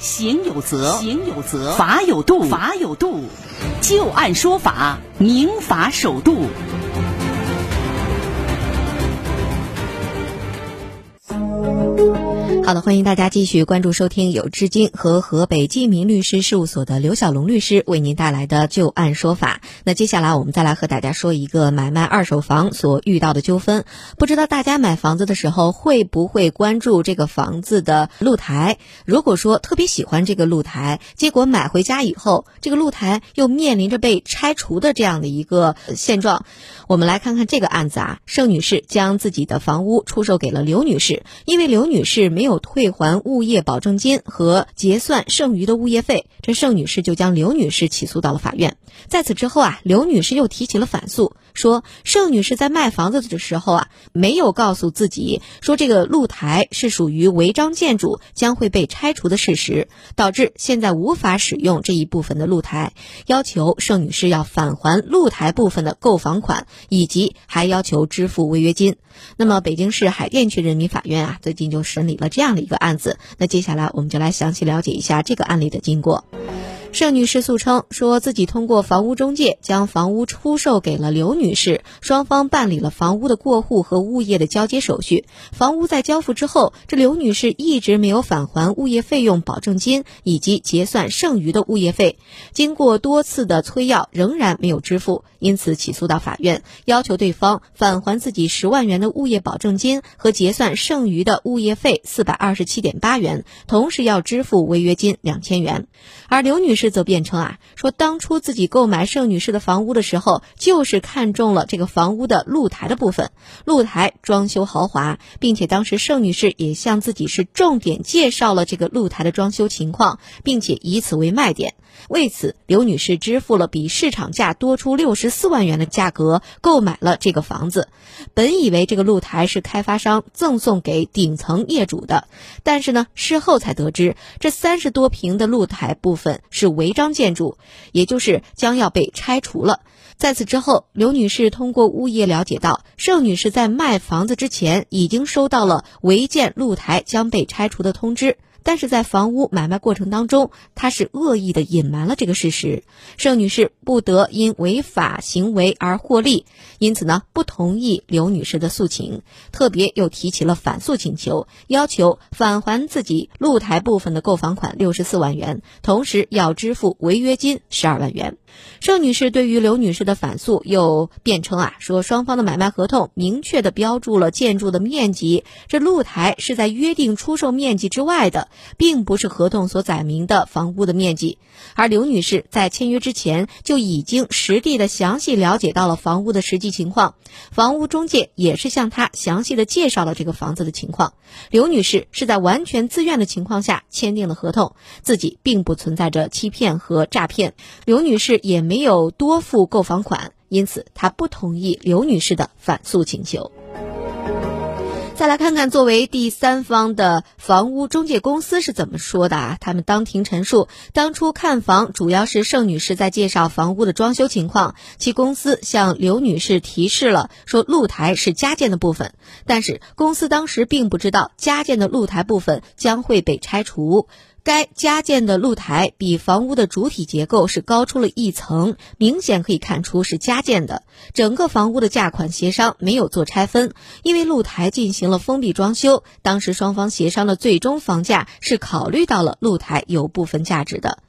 行有责，行有责；法有度，法有度。就案说法，明法守度。好的，欢迎大家继续关注收听有至今和河北记民律师事务所的刘小龙律师为您带来的就案说法。那接下来我们再来和大家说一个买卖二手房所遇到的纠纷。不知道大家买房子的时候会不会关注这个房子的露台？如果说特别喜欢这个露台，结果买回家以后，这个露台又面临着被拆除的这样的一个现状，我们来看看这个案子啊。盛女士将自己的房屋出售给了刘女士，因为刘女士没有。退还物业保证金和结算剩余的物业费，这盛女士就将刘女士起诉到了法院。在此之后啊，刘女士又提起了反诉，说盛女士在卖房子的时候啊，没有告诉自己说这个露台是属于违章建筑，将会被拆除的事实，导致现在无法使用这一部分的露台，要求盛女士要返还露台部分的购房款，以及还要求支付违约金。那么，北京市海淀区人民法院啊，最近就审理了这样的一个案子。那接下来，我们就来详细了解一下这个案例的经过。盛女士诉称，说自己通过房屋中介将房屋出售给了刘女士，双方办理了房屋的过户和物业的交接手续。房屋在交付之后，这刘女士一直没有返还物业费用保证金以及结算剩余的物业费，经过多次的催要，仍然没有支付，因此起诉到法院，要求对方返还自己十万元的物业保证金和结算剩余的物业费四百二十七点八元，同时要支付违约金两千元。而刘女士。是则辩称啊，说当初自己购买盛女士的房屋的时候，就是看中了这个房屋的露台的部分，露台装修豪华，并且当时盛女士也向自己是重点介绍了这个露台的装修情况，并且以此为卖点。为此，刘女士支付了比市场价多出六十四万元的价格购买了这个房子。本以为这个露台是开发商赠送给顶层业主的，但是呢，事后才得知，这三十多平的露台部分是违章建筑，也就是将要被拆除了。在此之后，刘女士通过物业了解到，盛女士在卖房子之前已经收到了违建露台将被拆除的通知。但是在房屋买卖过程当中，他是恶意的隐瞒了这个事实，盛女士不得因违法行为而获利，因此呢不同意刘女士的诉请，特别又提起了反诉请求，要求返还自己露台部分的购房款六十四万元，同时要支付违约金十二万元。盛女士对于刘女士的反诉又辩称啊，说双方的买卖合同明确的标注了建筑的面积，这露台是在约定出售面积之外的。并不是合同所载明的房屋的面积，而刘女士在签约之前就已经实地的详细了解到了房屋的实际情况，房屋中介也是向她详细的介绍了这个房子的情况。刘女士是在完全自愿的情况下签订了合同，自己并不存在着欺骗和诈骗，刘女士也没有多付购房款，因此她不同意刘女士的反诉请求。再来看看作为第三方的房屋中介公司是怎么说的啊？他们当庭陈述，当初看房主要是盛女士在介绍房屋的装修情况，其公司向刘女士提示了说露台是加建的部分，但是公司当时并不知道加建的露台部分将会被拆除。该加建的露台比房屋的主体结构是高出了一层，明显可以看出是加建的。整个房屋的价款协商没有做拆分，因为露台进行了封闭装修。当时双方协商的最终房价是考虑到了露台有部分价值的。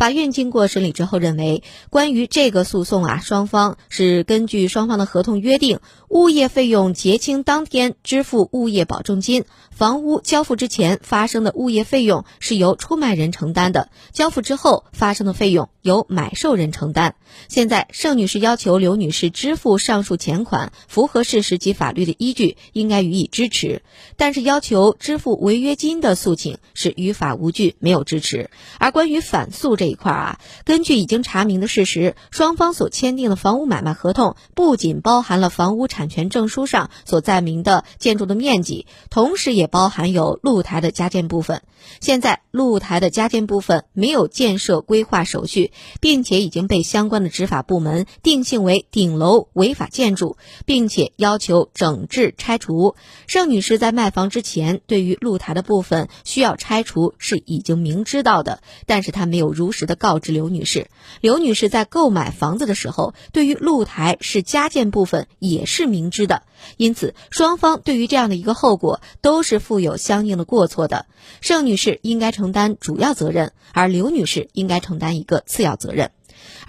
法院经过审理之后认为，关于这个诉讼啊，双方是根据双方的合同约定，物业费用结清当天支付物业保证金，房屋交付之前发生的物业费用是由出卖人承担的，交付之后发生的费用由买受人承担。现在盛女士要求刘女士支付上述钱款，符合事实及法律的依据，应该予以支持。但是要求支付违约金的诉请是于法无据，没有支持。而关于反诉这。一块啊，根据已经查明的事实，双方所签订的房屋买卖合同不仅包含了房屋产权证书上所载明的建筑的面积，同时也包含有露台的加建部分。现在露台的加建部分没有建设规划手续，并且已经被相关的执法部门定性为顶楼违法建筑，并且要求整治拆除。盛女士在卖房之前，对于露台的部分需要拆除是已经明知道的，但是她没有如如实的告知刘女士。刘女士在购买房子的时候，对于露台是加建部分也是明知的，因此双方对于这样的一个后果都是负有相应的过错的。盛女士应该承担主要责任，而刘女士应该承担一个次要责任。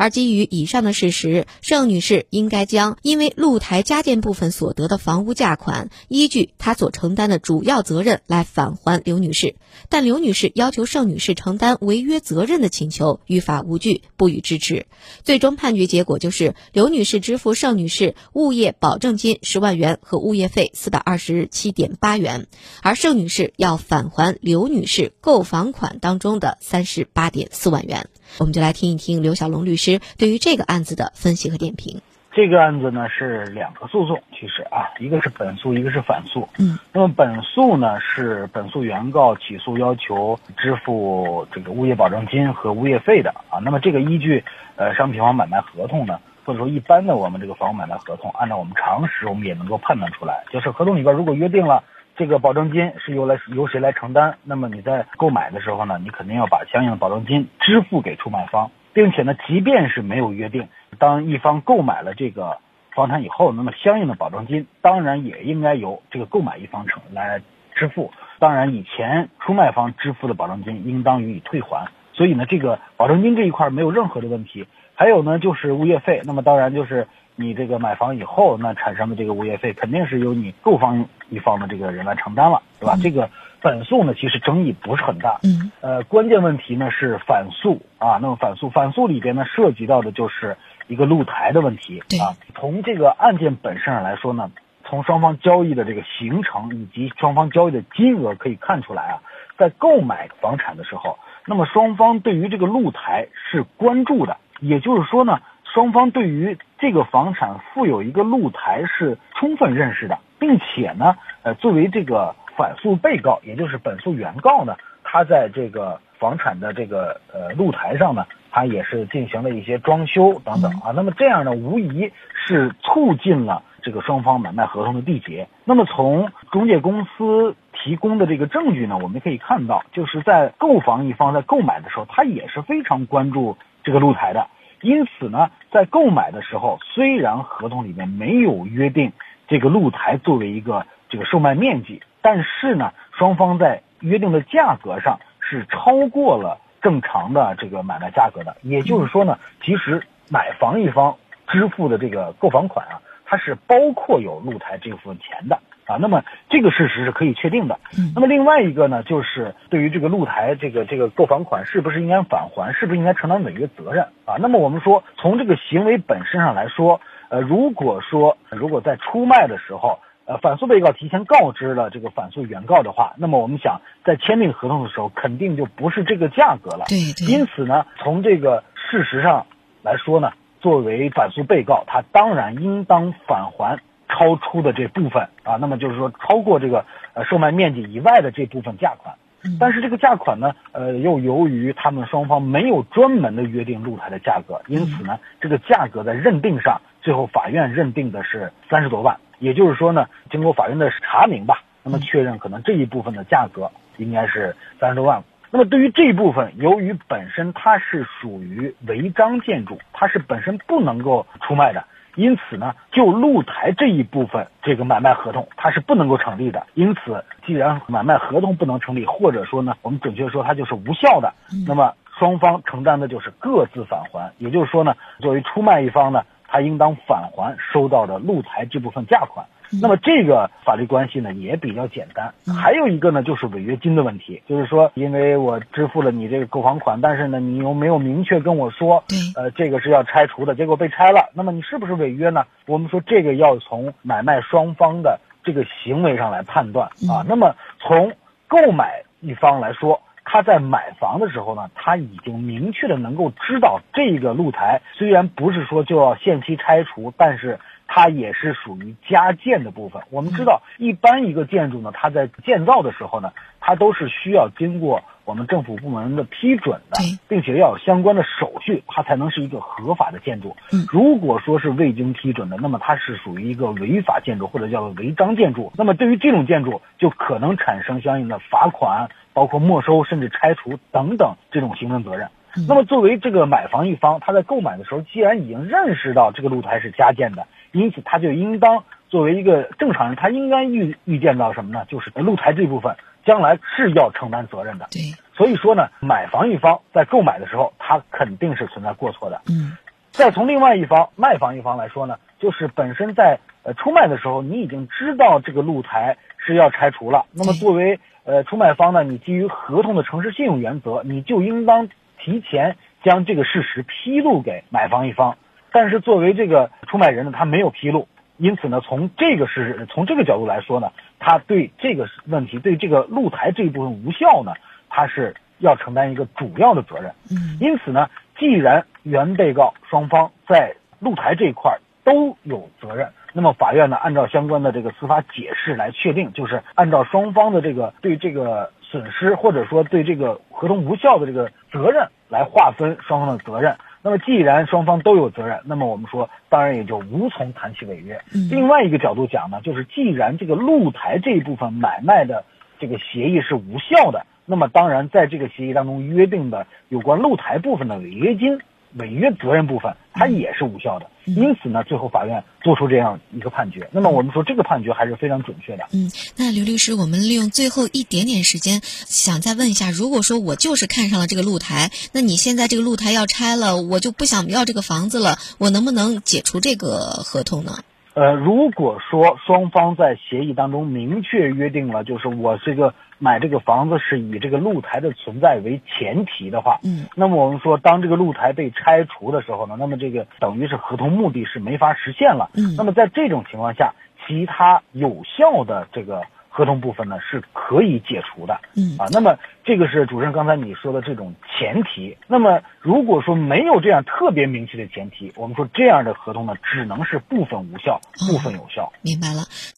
而基于以上的事实，盛女士应该将因为露台加建部分所得的房屋价款，依据她所承担的主要责任来返还刘女士。但刘女士要求盛女士承担违约责任的请求于法无据，不予支持。最终判决结果就是刘女士支付盛女士物业保证金十万元和物业费四百二十七点八元，而盛女士要返还刘女士购房款当中的三十八点四万元。我们就来听一听刘小龙律师对于这个案子的分析和点评。这个案子呢是两个诉讼，其实啊，一个是本诉，一个是反诉。嗯，那么本诉呢是本诉原告起诉要求支付这个物业保证金和物业费的啊。那么这个依据呃商品房买卖合同呢，或者说一般的我们这个房屋买卖合同，按照我们常识，我们也能够判断出来，就是合同里边如果约定了。这个保证金是由来由谁来承担？那么你在购买的时候呢，你肯定要把相应的保证金支付给出卖方，并且呢，即便是没有约定，当一方购买了这个房产以后，那么相应的保证金当然也应该由这个购买一方承来支付。当然，以前出卖方支付的保证金应当予以退还。所以呢，这个保证金这一块没有任何的问题。还有呢，就是物业费，那么当然就是。你这个买房以后，那产生的这个物业费肯定是由你购房一方的这个人来承担了，对吧？这个反诉呢，其实争议不是很大。嗯。呃，关键问题呢是反诉啊。那么反诉，反诉里边呢涉及到的就是一个露台的问题啊。从这个案件本身上来说呢，从双方交易的这个形成以及双方交易的金额可以看出来啊，在购买房产的时候，那么双方对于这个露台是关注的，也就是说呢。双方对于这个房产附有一个露台是充分认识的，并且呢，呃，作为这个反诉被告，也就是本诉原告呢，他在这个房产的这个呃露台上呢，他也是进行了一些装修等等啊。那么这样呢，无疑是促进了这个双方买卖合同的缔结。那么从中介公司提供的这个证据呢，我们可以看到，就是在购房一方在购买的时候，他也是非常关注这个露台的。因此呢，在购买的时候，虽然合同里面没有约定这个露台作为一个这个售卖面积，但是呢，双方在约定的价格上是超过了正常的这个买卖价格的。也就是说呢，其实买房一方支付的这个购房款啊，它是包括有露台这部分钱的。啊，那么这个事实是可以确定的。那么另外一个呢，就是对于这个露台这个这个购房款是不是应该返还，是不是应该承担违约责任啊？那么我们说，从这个行为本身上来说，呃，如果说如果在出卖的时候，呃，反诉被告提前告知了这个反诉原告的话，那么我们想在签订合同的时候，肯定就不是这个价格了。对对。因此呢，从这个事实上来说呢，作为反诉被告，他当然应当返还。超出的这部分啊，那么就是说超过这个呃售卖面积以外的这部分价款，但是这个价款呢，呃，又由于他们双方没有专门的约定露台的价格，因此呢，这个价格在认定上，最后法院认定的是三十多万，也就是说呢，经过法院的查明吧，那么确认可能这一部分的价格应该是三十多万。那么对于这一部分，由于本身它是属于违章建筑，它是本身不能够出卖的。因此呢，就露台这一部分，这个买卖合同它是不能够成立的。因此，既然买卖合同不能成立，或者说呢，我们准确说它就是无效的，那么双方承担的就是各自返还。也就是说呢，作为出卖一方呢，他应当返还收到的露台这部分价款。那么这个法律关系呢也比较简单，还有一个呢就是违约金的问题，就是说因为我支付了你这个购房款，但是呢你又没有明确跟我说，呃这个是要拆除的，结果被拆了，那么你是不是违约呢？我们说这个要从买卖双方的这个行为上来判断。啊。那么从购买一方来说，他在买房的时候呢，他已经明确的能够知道这个露台虽然不是说就要限期拆除，但是它也是属于加建的部分。我们知道，一般一个建筑呢，它在建造的时候呢，它都是需要经过我们政府部门的批准的，并且要有相关的手续，它才能是一个合法的建筑。如果说是未经批准的，那么它是属于一个违法建筑或者叫做违章建筑。那么对于这种建筑，就可能产生相应的罚款。包括没收甚至拆除等等这种行政责任。那么作为这个买房一方，他在购买的时候，既然已经认识到这个露台是加建的，因此他就应当作为一个正常人，他应该预预见到什么呢？就是露台这部分将来是要承担责任的。对，所以说呢，买房一方在购买的时候，他肯定是存在过错的。嗯。再从另外一方卖房一方来说呢，就是本身在呃出卖的时候，你已经知道这个露台是要拆除了，那么作为呃，出卖方呢，你基于合同的诚实信用原则，你就应当提前将这个事实披露给买房一方。但是作为这个出卖人呢，他没有披露，因此呢，从这个事实，从这个角度来说呢，他对这个问题，对这个露台这一部分无效呢，他是要承担一个主要的责任。嗯，因此呢，既然原被告双方在露台这一块都有责任。那么法院呢，按照相关的这个司法解释来确定，就是按照双方的这个对这个损失或者说对这个合同无效的这个责任来划分双方的责任。那么既然双方都有责任，那么我们说当然也就无从谈起违约。另外一个角度讲呢，就是既然这个露台这一部分买卖的这个协议是无效的，那么当然在这个协议当中约定的有关露台部分的违约金。违约责任部分，它也是无效的，因此呢，最后法院做出这样一个判决。那么我们说这个判决还是非常准确的。嗯，那刘律师，我们利用最后一点点时间，想再问一下，如果说我就是看上了这个露台，那你现在这个露台要拆了，我就不想要这个房子了，我能不能解除这个合同呢？呃，如果说双方在协议当中明确约定了，就是我这个买这个房子是以这个露台的存在为前提的话，嗯，那么我们说，当这个露台被拆除的时候呢，那么这个等于是合同目的是没法实现了，嗯，那么在这种情况下，其他有效的这个。合同部分呢是可以解除的，嗯啊，那么这个是主任刚才你说的这种前提。那么如果说没有这样特别明确的前提，我们说这样的合同呢只能是部分无效，部分有效。明白了。